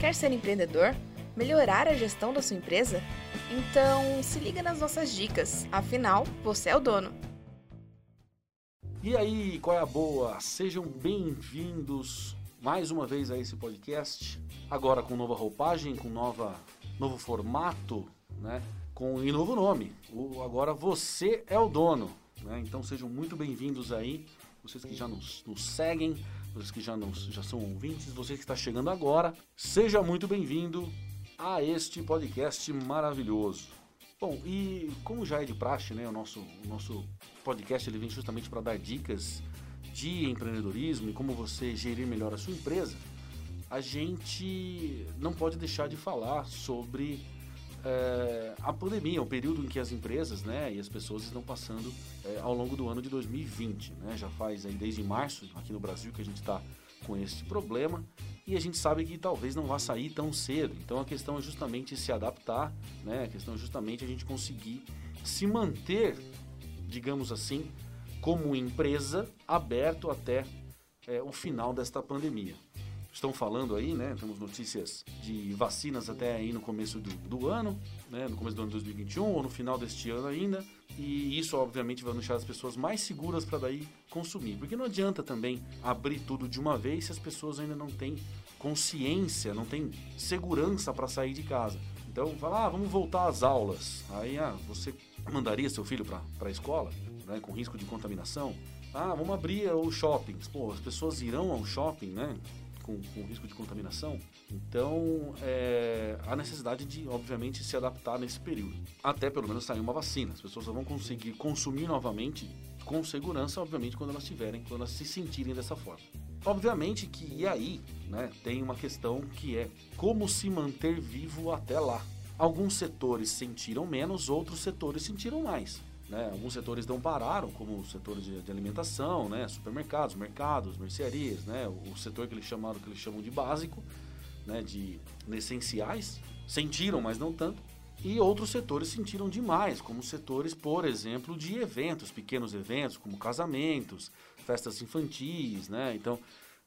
Quer ser empreendedor? Melhorar a gestão da sua empresa? Então se liga nas nossas dicas, afinal, você é o dono. E aí, qual é a boa? Sejam bem-vindos mais uma vez a esse podcast, agora com nova roupagem, com nova, novo formato, né? Com e novo nome. O, agora você é o dono, né? Então sejam muito bem-vindos aí, vocês que já nos, nos seguem, vocês que já, nos, já são ouvintes, você que está chegando agora, seja muito bem-vindo a este podcast maravilhoso. Bom, e como já é de praxe, né, o nosso, o nosso podcast ele vem justamente para dar dicas de empreendedorismo e como você gerir melhor a sua empresa, a gente não pode deixar de falar sobre é, a pandemia, o período em que as empresas né, e as pessoas estão passando é, ao longo do ano de 2020. Né? Já faz aí desde março, aqui no Brasil, que a gente está com esse problema e a gente sabe que talvez não vá sair tão cedo. Então a questão é justamente se adaptar, né? a questão é justamente a gente conseguir se manter, digamos assim, como empresa aberto até é, o final desta pandemia estão falando aí, né? Temos notícias de vacinas até aí no começo do, do ano, né? No começo do ano de 2021 ou no final deste ano ainda. E isso, obviamente, vai deixar as pessoas mais seguras para daí consumir. Porque não adianta também abrir tudo de uma vez se as pessoas ainda não têm consciência, não têm segurança para sair de casa. Então, falar, ah, vamos voltar às aulas. Aí, ah, você mandaria seu filho para a escola, né, com risco de contaminação? Ah, vamos abrir os shoppings. Pô, as pessoas irão ao shopping, né? Com, com risco de contaminação. Então, é, há necessidade de, obviamente, se adaptar nesse período. Até pelo menos sair uma vacina. As pessoas só vão conseguir consumir novamente com segurança, obviamente, quando elas tiverem, quando elas se sentirem dessa forma. Obviamente que e aí, né, tem uma questão que é como se manter vivo até lá. Alguns setores sentiram menos, outros setores sentiram mais. Né? Alguns setores não pararam, como o setor de, de, alimentação, né? supermercados, mercados, mercearias, né? o, setor que eles chamaram, que eles chamam de básico, né? de essenciais, sentiram, mas não tanto. E outros setores sentiram demais, como setores, por exemplo, de eventos, pequenos eventos, como casamentos, festas infantis, né? Então,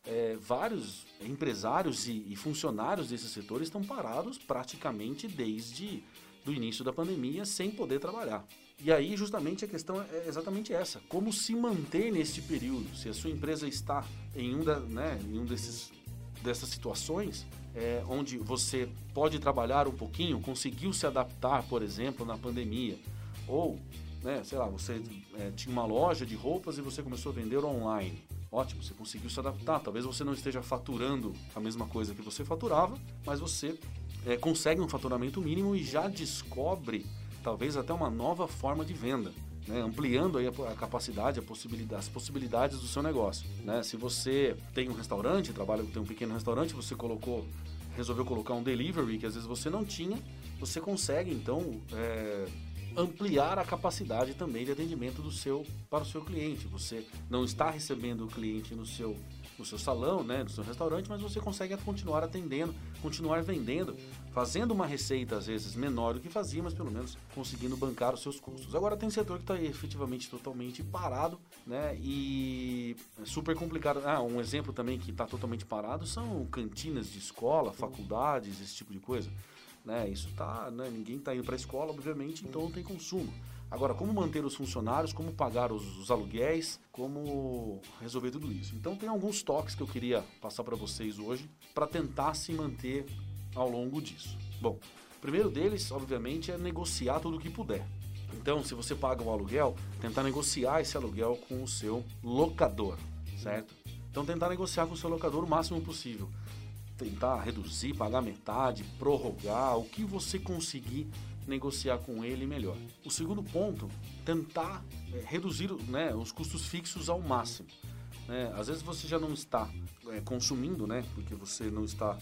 é, vários empresários e, e funcionários desses setores estão parados praticamente desde do início da pandemia sem poder trabalhar. E aí, justamente, a questão é exatamente essa: como se manter neste período? Se a sua empresa está em um, da, né, em um desses, dessas situações, é, onde você pode trabalhar um pouquinho, conseguiu se adaptar, por exemplo, na pandemia, ou, né, sei lá, você é, tinha uma loja de roupas e você começou a vender online. Ótimo, você conseguiu se adaptar. Talvez você não esteja faturando a mesma coisa que você faturava, mas você é, consegue um faturamento mínimo e já descobre talvez até uma nova forma de venda. Né, ampliando aí a, capacidade, a possibilidade, as possibilidades do seu negócio. Né? Se você tem um restaurante, trabalha tem um pequeno restaurante, você colocou, resolveu colocar um delivery que às vezes você não tinha, você consegue então é, ampliar a capacidade também de atendimento do seu para o seu cliente. Você não está recebendo o cliente no seu no seu salão, né, no seu restaurante, mas você consegue continuar atendendo, continuar vendendo, fazendo uma receita às vezes menor do que fazia, mas pelo menos conseguindo bancar os seus custos. Agora tem setor que está efetivamente totalmente parado, né, e é super complicado. Ah, um exemplo também que está totalmente parado são cantinas de escola, faculdades, esse tipo de coisa. Né, isso tá, né, ninguém está indo para a escola, obviamente, então não tem consumo. Agora, como manter os funcionários, como pagar os, os aluguéis, como resolver tudo isso. Então, tem alguns toques que eu queria passar para vocês hoje para tentar se manter ao longo disso. Bom, o primeiro deles, obviamente, é negociar tudo o que puder. Então, se você paga um aluguel, tentar negociar esse aluguel com o seu locador, certo? Então, tentar negociar com o seu locador o máximo possível. Tentar reduzir, pagar metade, prorrogar, o que você conseguir negociar com ele melhor. O segundo ponto, tentar é, reduzir né, os custos fixos ao máximo. Né? Às vezes você já não está é, consumindo, né, porque você não está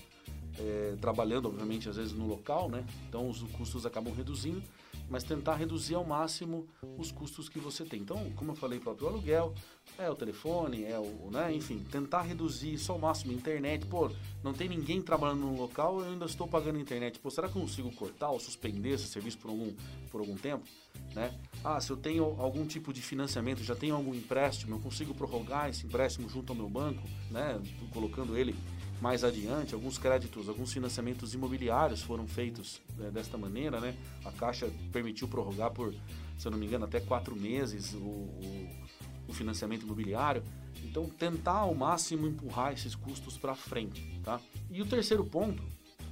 é, trabalhando, obviamente, às vezes no local, né? então os custos acabam reduzindo mas tentar reduzir ao máximo os custos que você tem. Então, como eu falei, próprio aluguel, é o telefone, é o, né, enfim, tentar reduzir isso ao máximo. Internet, pô, não tem ninguém trabalhando no local, eu ainda estou pagando internet. Pô, será que eu consigo cortar ou suspender esse serviço por algum, por algum tempo? Né? Ah, se eu tenho algum tipo de financiamento, já tenho algum empréstimo, eu consigo prorrogar esse empréstimo junto ao meu banco, né, colocando ele mais adiante, alguns créditos, alguns financiamentos imobiliários foram feitos é, desta maneira, né? A Caixa permitiu prorrogar por, se eu não me engano, até quatro meses o, o, o financiamento imobiliário. Então, tentar ao máximo empurrar esses custos para frente, tá? E o terceiro ponto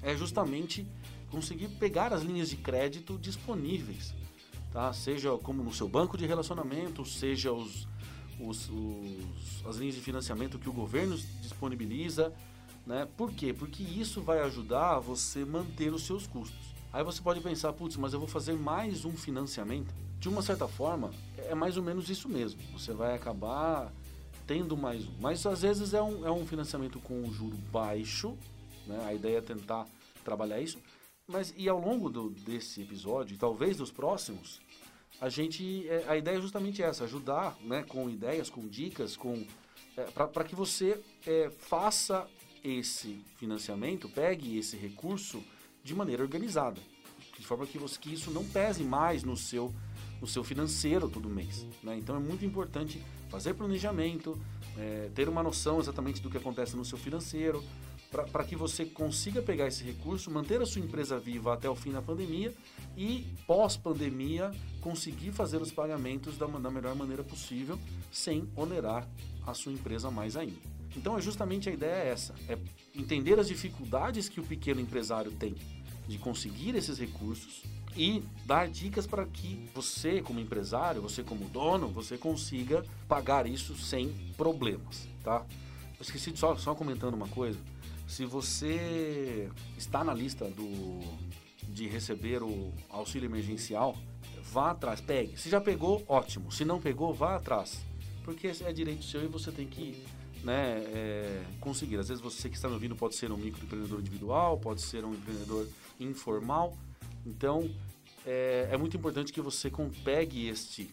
é justamente conseguir pegar as linhas de crédito disponíveis, tá? Seja como no seu banco de relacionamento, seja os, os, os, as linhas de financiamento que o governo disponibiliza, né? Por quê? Porque isso vai ajudar você manter os seus custos. Aí você pode pensar, putz, mas eu vou fazer mais um financiamento. De uma certa forma, é mais ou menos isso mesmo. Você vai acabar tendo mais um. Mas às vezes é um, é um financiamento com um juro baixo, né? A ideia é tentar trabalhar isso. Mas e ao longo do, desse episódio, e talvez dos próximos, a gente é, a ideia é justamente essa, ajudar, né, com ideias, com dicas, com é, para que você é, faça esse financiamento, pegue esse recurso de maneira organizada, de forma que, você, que isso não pese mais no seu, no seu financeiro todo mês. Né? Então é muito importante fazer planejamento, é, ter uma noção exatamente do que acontece no seu financeiro, para que você consiga pegar esse recurso, manter a sua empresa viva até o fim da pandemia e, pós-pandemia, conseguir fazer os pagamentos da, da melhor maneira possível, sem onerar a sua empresa mais ainda. Então é justamente a ideia é essa, é entender as dificuldades que o pequeno empresário tem de conseguir esses recursos e dar dicas para que você, como empresário, você como dono, você consiga pagar isso sem problemas, tá? Eu esqueci de só, só comentando uma coisa. Se você está na lista do, de receber o auxílio emergencial, vá atrás, pegue. Se já pegou, ótimo. Se não pegou, vá atrás. Porque é direito seu e você tem que né, é, conseguir. Às vezes você que está me ouvindo pode ser um microempreendedor individual, pode ser um empreendedor informal. Então, é, é muito importante que você pegue este,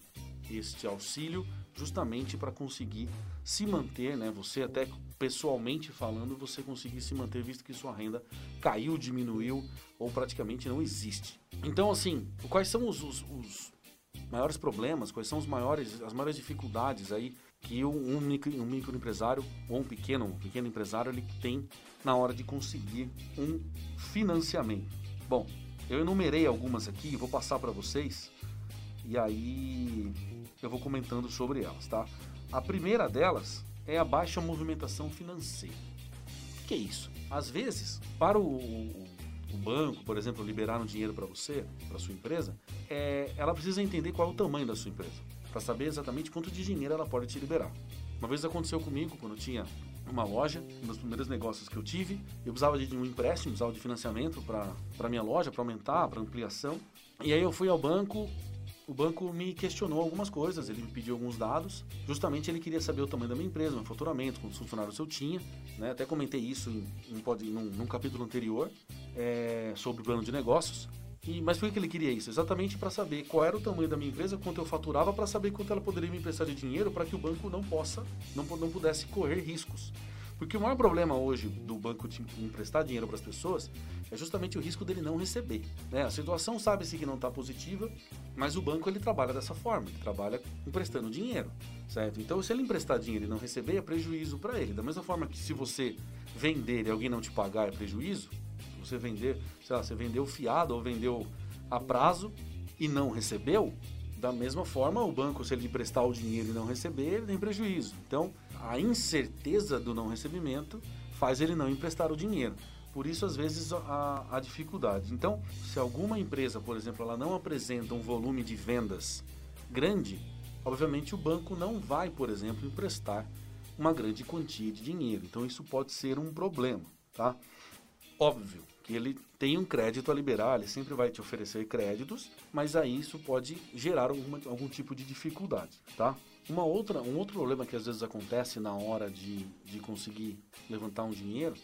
este auxílio justamente para conseguir se manter, né? Você até pessoalmente falando, você conseguir se manter visto que sua renda caiu, diminuiu ou praticamente não existe. Então, assim, quais são os, os, os maiores problemas, quais são os maiores, as maiores dificuldades aí que um, micro, um microempresário ou um pequeno, um pequeno empresário ele tem na hora de conseguir um financiamento. Bom, eu enumerei algumas aqui, vou passar para vocês e aí eu vou comentando sobre elas, tá? A primeira delas é a baixa movimentação financeira. O que é isso? Às vezes, para o, o, o banco, por exemplo, liberar um dinheiro para você, para sua empresa, é, ela precisa entender qual é o tamanho da sua empresa para saber exatamente quanto de dinheiro ela pode te liberar. Uma vez aconteceu comigo, quando eu tinha uma loja, um dos primeiros negócios que eu tive, eu precisava de um empréstimo, precisava de financiamento para minha loja, para aumentar, para ampliação. E aí eu fui ao banco, o banco me questionou algumas coisas, ele me pediu alguns dados. Justamente ele queria saber o tamanho da minha empresa, meu faturamento, quantos funcionários eu tinha. Né? Até comentei isso em, em, num, num capítulo anterior é, sobre o plano de negócios. E, mas por que ele queria isso? Exatamente para saber qual era o tamanho da minha empresa, quanto eu faturava, para saber quanto ela poderia me emprestar de dinheiro para que o banco não possa, não, não pudesse correr riscos. Porque o maior problema hoje do banco te emprestar dinheiro para as pessoas é justamente o risco dele não receber. Né? A situação sabe-se que não está positiva, mas o banco ele trabalha dessa forma, ele trabalha emprestando dinheiro, certo? Então se ele emprestar dinheiro e não receber, é prejuízo para ele. Da mesma forma que se você vender e alguém não te pagar, é prejuízo, você vender, sei lá, você vendeu fiado ou vendeu a prazo e não recebeu, da mesma forma, o banco, se ele emprestar o dinheiro e não receber, ele tem prejuízo. Então, a incerteza do não recebimento faz ele não emprestar o dinheiro. Por isso, às vezes, a, a dificuldade. Então, se alguma empresa, por exemplo, ela não apresenta um volume de vendas grande, obviamente o banco não vai, por exemplo, emprestar uma grande quantia de dinheiro. Então, isso pode ser um problema, tá? Óbvio, que ele tem um crédito a liberar, ele sempre vai te oferecer créditos, mas aí isso pode gerar alguma, algum tipo de dificuldade, tá? Uma outra, um outro problema que às vezes acontece na hora de, de conseguir levantar um dinheiro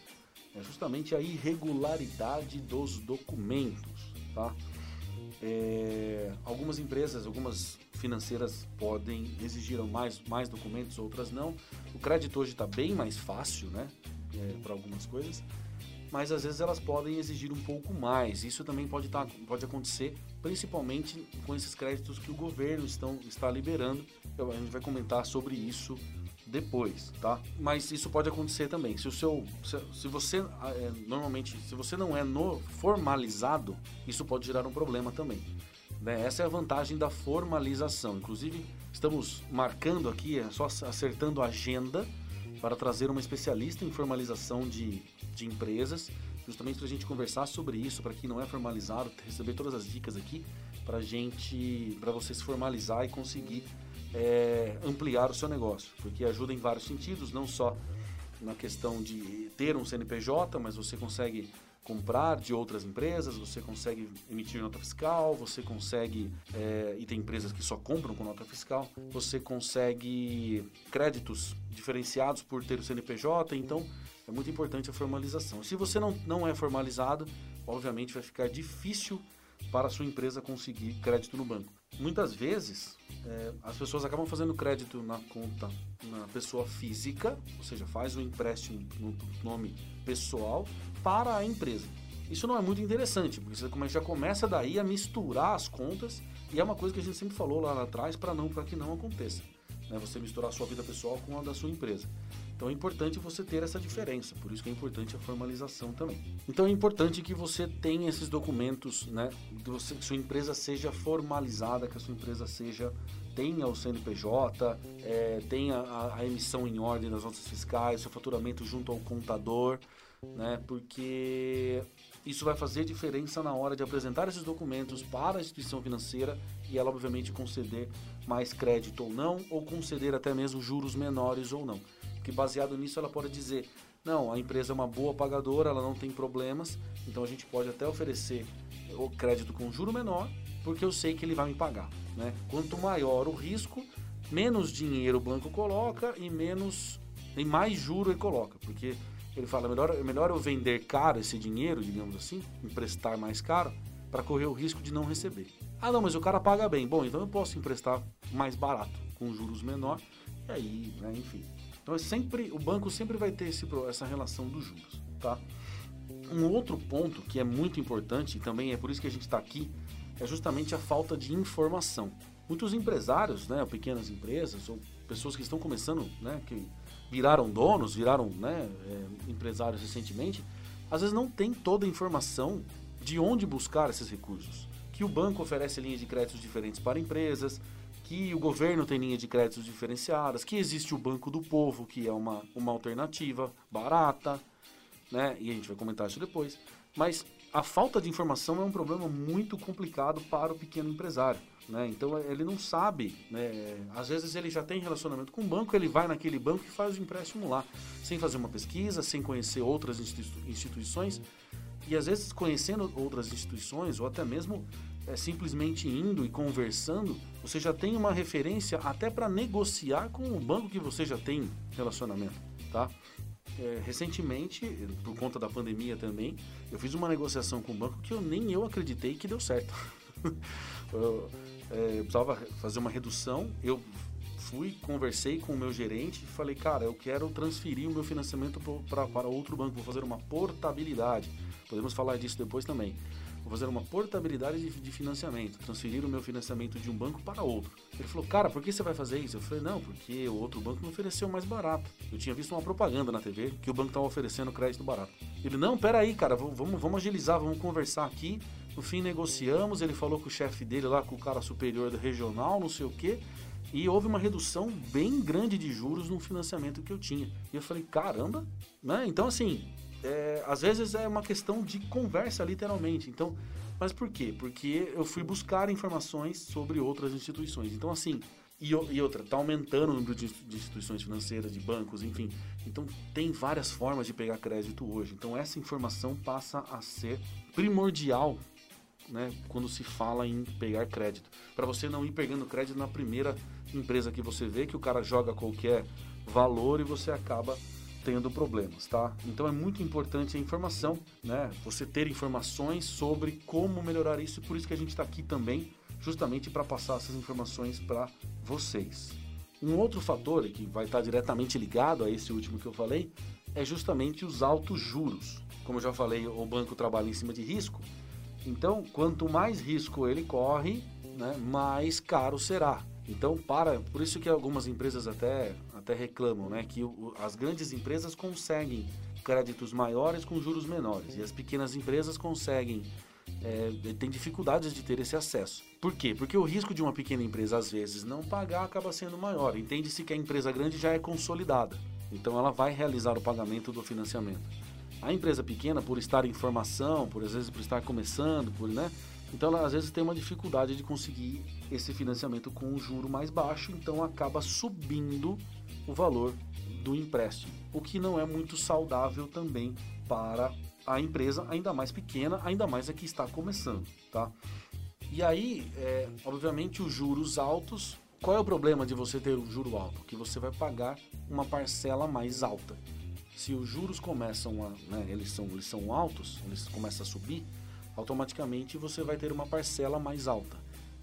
é justamente a irregularidade dos documentos, tá? É, algumas empresas, algumas financeiras podem exigir mais, mais documentos, outras não. O crédito hoje está bem mais fácil, né? É, para algumas coisas mas às vezes elas podem exigir um pouco mais. Isso também pode, tá, pode acontecer, principalmente com esses créditos que o governo estão, está liberando. a gente vai comentar sobre isso depois, tá? Mas isso pode acontecer também. Se o seu, se, se você é, normalmente, se você não é no, formalizado, isso pode gerar um problema também. Né? Essa é a vantagem da formalização. Inclusive, estamos marcando aqui, é só acertando a agenda para trazer uma especialista em formalização de, de empresas, justamente para a gente conversar sobre isso, para quem não é formalizado, receber todas as dicas aqui, para gente, para você se formalizar e conseguir é, ampliar o seu negócio, porque ajuda em vários sentidos, não só na questão de ter um CNPJ, mas você consegue comprar de outras empresas, você consegue emitir nota fiscal, você consegue, é, e tem empresas que só compram com nota fiscal, você consegue créditos diferenciados por ter o CNPJ, então é muito importante a formalização. Se você não, não é formalizado, obviamente vai ficar difícil para a sua empresa conseguir crédito no banco. Muitas vezes é, as pessoas acabam fazendo crédito na conta na pessoa física, ou seja, faz o um empréstimo no nome pessoal para a empresa. Isso não é muito interessante, porque você já começa daí a misturar as contas e é uma coisa que a gente sempre falou lá atrás para não para que não aconteça. Né? Você misturar a sua vida pessoal com a da sua empresa. Então é importante você ter essa diferença, por isso que é importante a formalização também. Então é importante que você tenha esses documentos, né, que, você, que sua empresa seja formalizada, que a sua empresa seja tenha o CNPJ, é, tenha a, a, emissão em ordem das notas fiscais, seu faturamento junto ao contador, né, porque isso vai fazer diferença na hora de apresentar esses documentos para a instituição financeira e ela obviamente conceder mais crédito ou não, ou conceder até mesmo juros menores ou não que baseado nisso ela pode dizer, não, a empresa é uma boa pagadora, ela não tem problemas, então a gente pode até oferecer o crédito com juro menor, porque eu sei que ele vai me pagar. Né? Quanto maior o risco, menos dinheiro o banco coloca e menos e mais juro ele coloca, porque ele fala melhor é melhor eu vender caro esse dinheiro, digamos assim, emprestar mais caro para correr o risco de não receber. Ah, não, mas o cara paga bem. Bom, então eu posso emprestar mais barato, com juros menor, e aí, né, enfim, então é sempre o banco sempre vai ter esse, essa relação dos juros, tá? Um outro ponto que é muito importante e também é por isso que a gente está aqui é justamente a falta de informação. Muitos empresários, né, pequenas empresas ou pessoas que estão começando, né, que viraram donos, viraram né, é, empresários recentemente, às vezes não tem toda a informação de onde buscar esses recursos. Que o banco oferece linhas de créditos diferentes para empresas, que o governo tem linha de créditos diferenciadas, que existe o Banco do Povo, que é uma, uma alternativa barata, né? E a gente vai comentar isso depois. Mas a falta de informação é um problema muito complicado para o pequeno empresário. Né? Então ele não sabe, né? às vezes ele já tem relacionamento com o banco, ele vai naquele banco e faz o empréstimo lá, sem fazer uma pesquisa, sem conhecer outras instituições e às vezes conhecendo outras instituições ou até mesmo é, simplesmente indo e conversando, você já tem uma referência até para negociar com o banco que você já tem relacionamento, tá? É, recentemente, por conta da pandemia também, eu fiz uma negociação com o banco que eu nem eu acreditei que deu certo. é, eu precisava fazer uma redução, eu fui, conversei com o meu gerente e falei, cara, eu quero transferir o meu financiamento para outro banco, vou fazer uma portabilidade. Podemos falar disso depois também. Vou fazer uma portabilidade de, de, financiamento, transferir o meu financiamento de um banco para outro. Ele falou, cara, por que você vai fazer isso? Eu falei, não, porque o outro banco me ofereceu mais barato. Eu tinha visto uma propaganda na TV que o banco estava oferecendo crédito barato. Ele, não, peraí, cara, vamos, vamos agilizar, vamos conversar aqui. No fim, negociamos. Ele falou com o chefe dele lá, com o cara superior do regional, não sei o quê. E houve uma redução bem grande de juros no financiamento que eu tinha. E eu falei, caramba, né? Então, assim, é, às vezes é uma questão de conversa, literalmente. Então, mas por quê? Porque eu fui buscar informações sobre outras instituições. Então, assim, e, outra, está aumentando o número de, instituições financeiras, de bancos, enfim. Então, tem várias formas de pegar crédito hoje. Então, essa informação passa a ser primordial né, quando se fala em pegar crédito. Para você não ir pegando crédito na primeira empresa que você vê, que o cara joga qualquer valor e você acaba tendo problemas, tá? Então é muito importante a informação, né? Você ter informações sobre como melhorar isso por isso que a gente está aqui também, justamente para passar essas informações para vocês. Um outro fator que vai estar diretamente ligado a esse último que eu falei é justamente os altos juros. Como eu já falei, o banco trabalha em cima de risco, então quanto mais risco ele corre, né, mais caro será. Então, para, por isso que algumas empresas até até reclamam, né, que o, as grandes empresas conseguem créditos maiores com juros menores e as pequenas empresas conseguem é, tem dificuldades de ter esse acesso. Por quê? Porque o risco de uma pequena empresa às vezes não pagar acaba sendo maior. Entende-se que a empresa grande já é consolidada, então ela vai realizar o pagamento do financiamento. A empresa pequena, por estar em formação, por às vezes por estar começando, por né, então ela às vezes tem uma dificuldade de conseguir esse financiamento com um juro mais baixo, então acaba subindo o valor do empréstimo, o que não é muito saudável também para a empresa, ainda mais pequena, ainda mais a que está começando, tá? E aí, é, obviamente, os juros altos. Qual é o problema de você ter um juro alto? Que você vai pagar uma parcela mais alta. Se os juros começam a, né, eles são, eles são altos, eles começam a subir, automaticamente você vai ter uma parcela mais alta.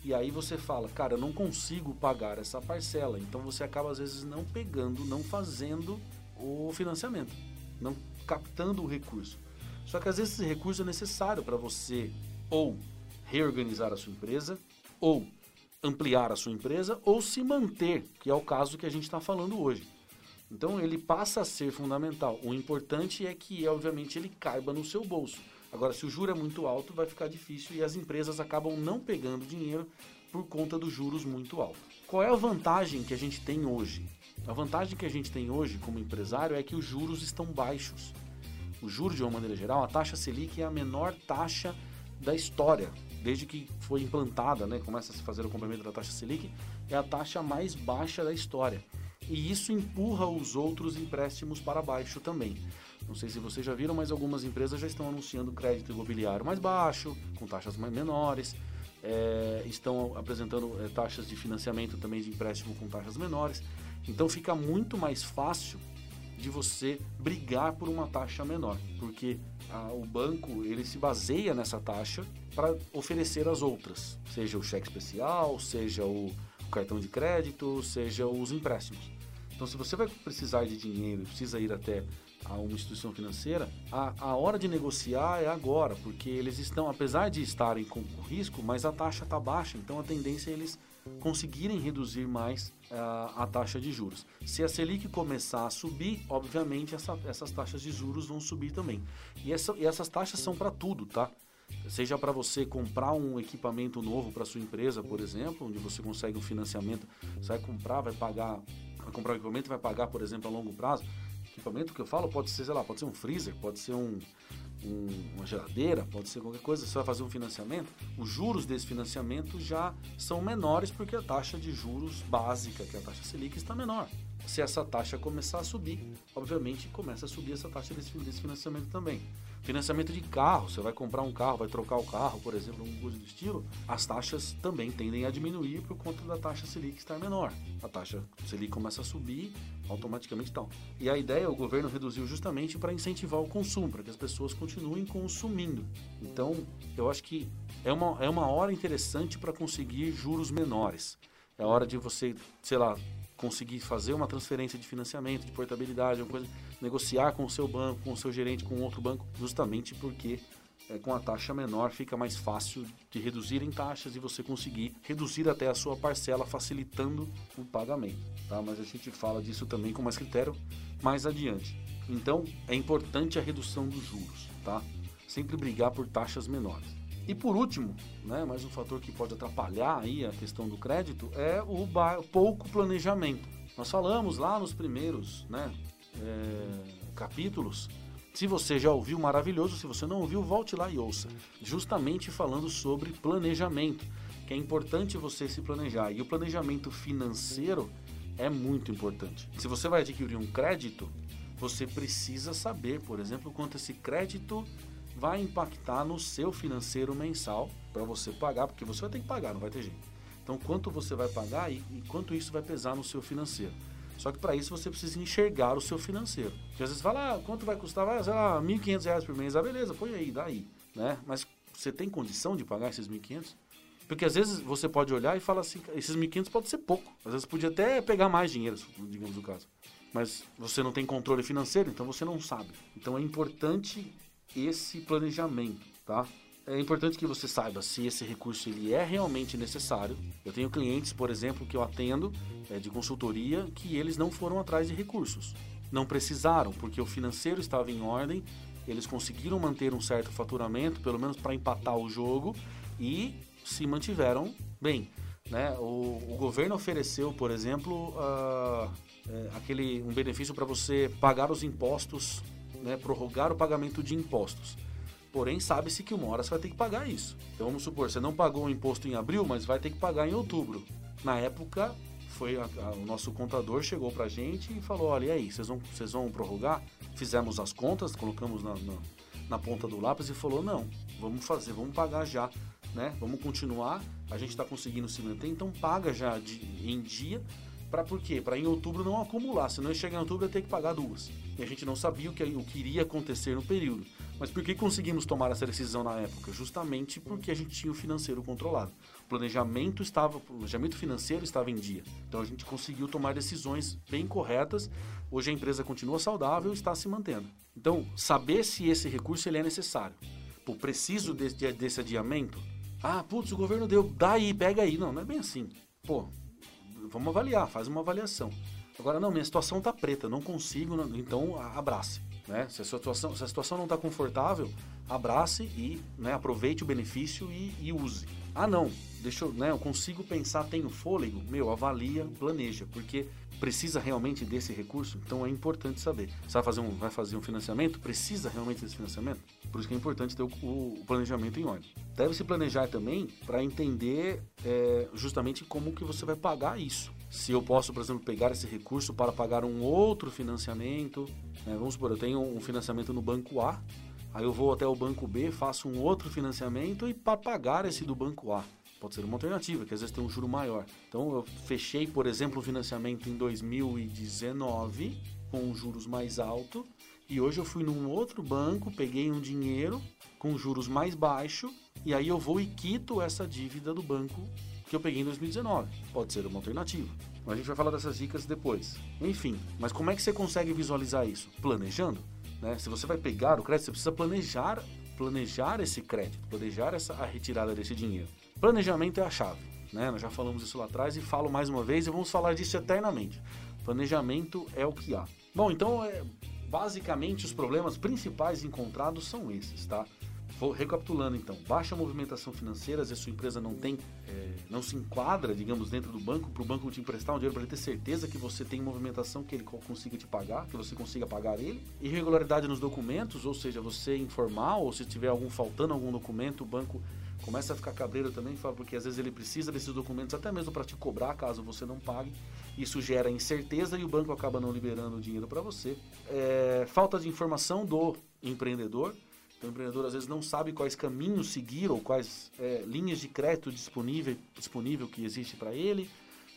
E aí você fala, cara, eu não consigo pagar essa parcela. Então você acaba às vezes não pegando, não fazendo o financiamento, não captando o recurso. Só que às vezes esse recurso é necessário para você ou reorganizar a sua empresa, ou ampliar a sua empresa, ou se manter, que é o caso que a gente está falando hoje. Então ele passa a ser fundamental. O importante é que, obviamente, ele caiba no seu bolso. Agora, se o juro é muito alto, vai ficar difícil e as empresas acabam não pegando dinheiro por conta dos juros muito altos. Qual é a vantagem que a gente tem hoje? A vantagem que a gente tem hoje como empresário é que os juros estão baixos. O juro, de uma maneira geral, a taxa Selic é a menor taxa da história. Desde que foi implantada, né, começa a se fazer o complemento da taxa Selic, é a taxa mais baixa da história. E isso empurra os outros empréstimos para baixo também. Não sei se vocês já viram, mas algumas empresas já estão anunciando crédito imobiliário mais baixo, com taxas mais menores. É, estão apresentando é, taxas de financiamento também de empréstimo com taxas menores. Então fica muito mais fácil de você brigar por uma taxa menor, porque a, o banco ele se baseia nessa taxa para oferecer as outras, seja o cheque especial, seja o, o cartão de crédito, seja os empréstimos. Então, se você vai precisar de dinheiro, precisa ir até a uma instituição financeira, a, a hora de negociar é agora, porque eles estão, apesar de estarem com risco, mas a taxa está baixa, então a tendência é eles conseguirem reduzir mais a, a taxa de juros. Se a Selic começar a subir, obviamente essa, essas taxas de juros vão subir também. E, essa, e essas taxas são para tudo, tá? Seja para você comprar um equipamento novo para sua empresa, por exemplo, onde você consegue um financiamento, você vai comprar, vai pagar, vai comprar um equipamento e vai pagar, por exemplo, a longo prazo equipamento que eu falo pode ser, sei lá, pode ser um freezer, pode ser um, um, uma geladeira, pode ser qualquer coisa, você vai fazer um financiamento, os juros desse financiamento já são menores porque a taxa de juros básica, que é a taxa Selic, está menor. Se essa taxa começar a subir, obviamente começa a subir essa taxa desse, desse financiamento também. Financiamento de carro, você vai comprar um carro, vai trocar o carro, por exemplo, um coisa do estilo, as taxas também tendem a diminuir por conta da taxa Selic estar menor. A taxa Selic começa a subir automaticamente tal. E a ideia, o governo reduziu justamente para incentivar o consumo, para que as pessoas continuem consumindo. Então, eu acho que é uma, é uma hora interessante para conseguir juros menores. É hora de você, sei lá, conseguir fazer uma transferência de financiamento, de portabilidade, coisa, negociar com o seu banco, com o seu gerente, com outro banco, justamente porque é, com a taxa menor fica mais fácil de reduzir em taxas e você conseguir reduzir até a sua parcela, facilitando o pagamento. Tá? Mas a gente fala disso também com mais critério mais adiante. Então é importante a redução dos juros, tá? Sempre brigar por taxas menores. E por último, né, mais um fator que pode atrapalhar aí a questão do crédito é o pouco planejamento. Nós falamos lá nos primeiros né, é, capítulos. Se você já ouviu, maravilhoso. Se você não ouviu, volte lá e ouça. Justamente falando sobre planejamento, que é importante você se planejar. E o planejamento financeiro é muito importante. Se você vai adquirir um crédito, você precisa saber, por exemplo, quanto esse crédito vai impactar no seu financeiro mensal para você pagar, porque você vai ter que pagar, não vai ter jeito. Então, quanto você vai pagar e, e quanto isso vai pesar no seu financeiro. Só que para isso você precisa enxergar o seu financeiro. Porque às vezes fala, ah, quanto vai custar? Vai, sei lá, R$ 1.500 por mês. Ah, beleza, põe aí, dá aí. Né? Mas você tem condição de pagar esses 1.500? Porque às vezes você pode olhar e falar assim, esses 1.500 pode ser pouco. Às vezes podia até pegar mais dinheiro, digamos o caso. Mas você não tem controle financeiro, então você não sabe. Então é importante esse planejamento, tá? é importante que você saiba se esse recurso ele é realmente necessário. Eu tenho clientes, por exemplo, que eu atendo é, de consultoria que eles não foram atrás de recursos. Não precisaram, porque o financeiro estava em ordem, eles conseguiram manter um certo faturamento, pelo menos para empatar o jogo, e se mantiveram bem. Né? O, o governo ofereceu, por exemplo, uh, é, aquele, um benefício para você pagar os impostos, né? prorrogar o pagamento de impostos. Porém, sabe-se que uma hora você vai ter que pagar isso. Então, vamos supor, você não pagou o imposto em abril, mas vai ter que pagar em outubro. Na época, foi a, a, o nosso contador chegou para a gente e falou: olha, e aí, vocês vão, vocês vão prorrogar? Fizemos as contas, colocamos na, na, na ponta do lápis e falou: não, vamos fazer, vamos pagar já, né? Vamos continuar. A gente está conseguindo se manter, então paga já de, em dia para por quê? Para em outubro não acumular, senão chegar em outubro ia ter que pagar duas. E a gente não sabia o que, o que iria acontecer no período. Mas por que conseguimos tomar essa decisão na época? Justamente porque a gente tinha o financeiro controlado. O planejamento estava, o planejamento financeiro estava em dia. Então a gente conseguiu tomar decisões bem corretas. Hoje a empresa continua saudável e está se mantendo. Então, saber se esse recurso ele é necessário. Pô, preciso desse, desse adiamento? Ah, putz, o governo deu, dá aí, pega aí. Não, não é bem assim. Pô, vamos avaliar, faz uma avaliação. Agora, não, minha situação tá preta, não consigo, não, então abrace. Né? Se, a situação, se a situação não está confortável, abrace e né, aproveite o benefício e, e, use. Ah, não, deixa eu, né, eu consigo pensar, tenho fôlego? Meu, avalia, planeja, porque precisa realmente desse recurso, então é importante saber. Você vai fazer um, vai fazer um financiamento? Precisa realmente desse financiamento? Por isso que é importante ter o, o planejamento em ordem. Deve se planejar também para entender é, justamente como que você vai pagar isso. Se eu posso, por exemplo, pegar esse recurso para pagar um outro financiamento. Né? Vamos supor, eu tenho um financiamento no banco A, aí eu vou até o banco B, faço um outro financiamento e para pagar esse do banco A. Pode ser uma alternativa, que às vezes tem um juro maior. Então eu fechei, por exemplo, o financiamento em 2019 com juros mais alto e hoje eu fui num outro banco, peguei um dinheiro com juros mais baixo e aí eu vou e quito essa dívida do banco que eu peguei em 2019. Pode ser uma alternativa. A gente vai falar dessas dicas depois. Enfim, mas como é que você consegue visualizar isso? Planejando. Né? Se você vai pegar o crédito, você precisa planejar, planejar esse crédito, planejar essa, a retirada desse dinheiro. Planejamento é a chave. Né? Nós já falamos isso lá atrás e falo mais uma vez e vamos falar disso eternamente. Planejamento é o que há. Bom, então, é, basicamente, os problemas principais encontrados são esses, tá? Vou recapitulando então, baixa movimentação financeira, se a sua empresa não tem, é, não se enquadra, digamos, dentro do banco, para o banco te emprestar um dinheiro para ele ter certeza que você tem movimentação que ele consiga te pagar, que você consiga pagar ele. Irregularidade nos documentos, ou seja, você informar ou se tiver algum faltando algum documento, o banco começa a ficar cabreiro também, porque às vezes ele precisa desses documentos até mesmo para te cobrar caso você não pague. Isso gera incerteza e o banco acaba não liberando o dinheiro para você. É, falta de informação do empreendedor o empreendedor às vezes não sabe quais caminhos seguir ou quais é, linhas de crédito disponível, disponível que existe para ele,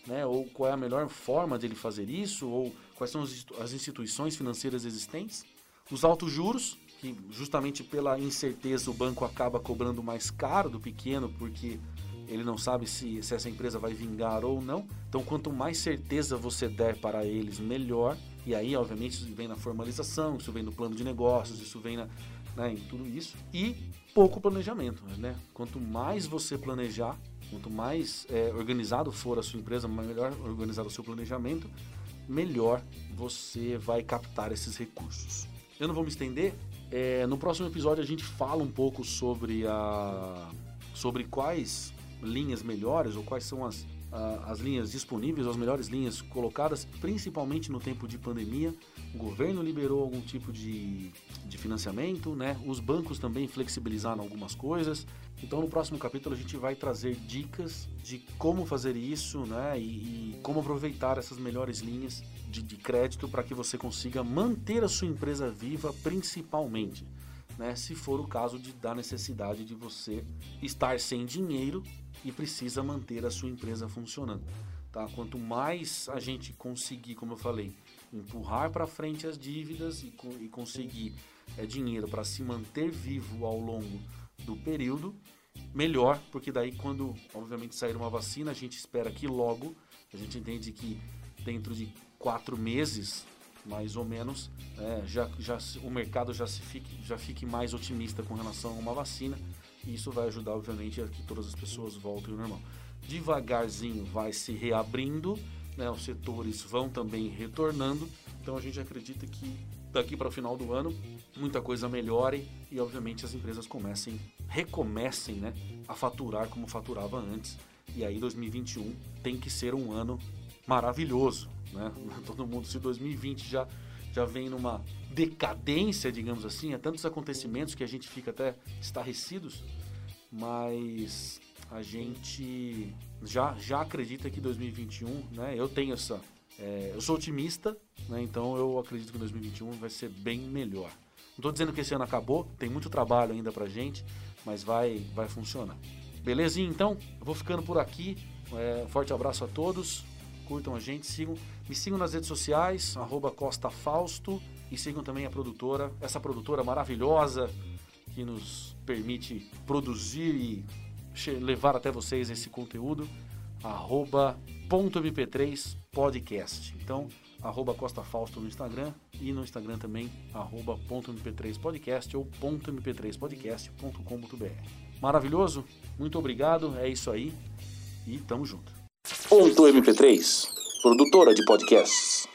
né? ou qual é a melhor forma de ele fazer isso, ou quais são as instituições financeiras existentes. Os altos juros, que justamente pela incerteza o banco acaba cobrando mais caro do pequeno, porque ele não sabe se, se essa empresa vai vingar ou não. Então, quanto mais certeza você der para eles, melhor. E aí, obviamente, isso vem na formalização, isso vem no plano de negócios, isso vem na, né, em tudo isso. E pouco planejamento, né? Quanto mais você planejar, quanto mais é, organizado for a sua empresa, melhor organizado o seu planejamento, melhor você vai captar esses recursos. Eu não vou me estender. É, no próximo episódio a gente fala um pouco sobre a sobre quais linhas melhores ou quais são as, as linhas disponíveis, as melhores linhas colocadas, principalmente no tempo de pandemia. O governo liberou algum tipo de, de financiamento, né? Os bancos também flexibilizaram algumas coisas. Então, no próximo capítulo, a gente vai trazer dicas de como fazer isso, né? E, e como aproveitar essas melhores linhas de, de crédito para que você consiga manter a sua empresa viva, principalmente. Né, se for o caso de da necessidade de você estar sem dinheiro e precisa manter a sua empresa funcionando. Tá? Quanto mais a gente conseguir, como eu falei, empurrar para frente as dívidas e, e conseguir é, dinheiro para se manter vivo ao longo do período, melhor, porque daí quando obviamente sair uma vacina, a gente espera que logo, a gente entende que dentro de quatro meses, mais ou menos, é, já, já o mercado já se fique, já fique mais otimista com relação a uma vacina E isso vai ajudar, obviamente, a que todas as pessoas voltem ao normal. Devagarzinho vai se reabrindo, né? os setores vão também retornando. Então a gente acredita que daqui para o final do ano muita coisa melhore e obviamente as empresas comecem, recomecem né, a faturar como faturava antes. E aí 2021 tem que ser um ano maravilhoso. Né? Todo mundo, se 2020 já, já vem numa decadência, digamos assim, há tantos acontecimentos que a gente fica até estarrecidos, mas a gente já, já acredita que 2021, né? Eu tenho essa. É, eu sou otimista, né? Então eu acredito que 2021 vai ser bem melhor. Não estou dizendo que esse ano acabou, tem muito trabalho ainda pra gente, mas vai, vai funcionar. Belezinha, então? Eu vou ficando por aqui. É, forte abraço a todos. Curtam a gente, sigam, me sigam nas redes sociais, arroba Costa Fausto, e sigam também a produtora, essa produtora maravilhosa que nos permite produzir e levar até vocês esse conteúdo, arroba .mp3 podcast. Então, arroba Costa Fausto no Instagram e no Instagram também, arroba .mp3 podcast ou .mp3podcast.com.br. Maravilhoso? Muito obrigado, é isso aí e tamo junto. Ponto MP3, produtora de podcasts.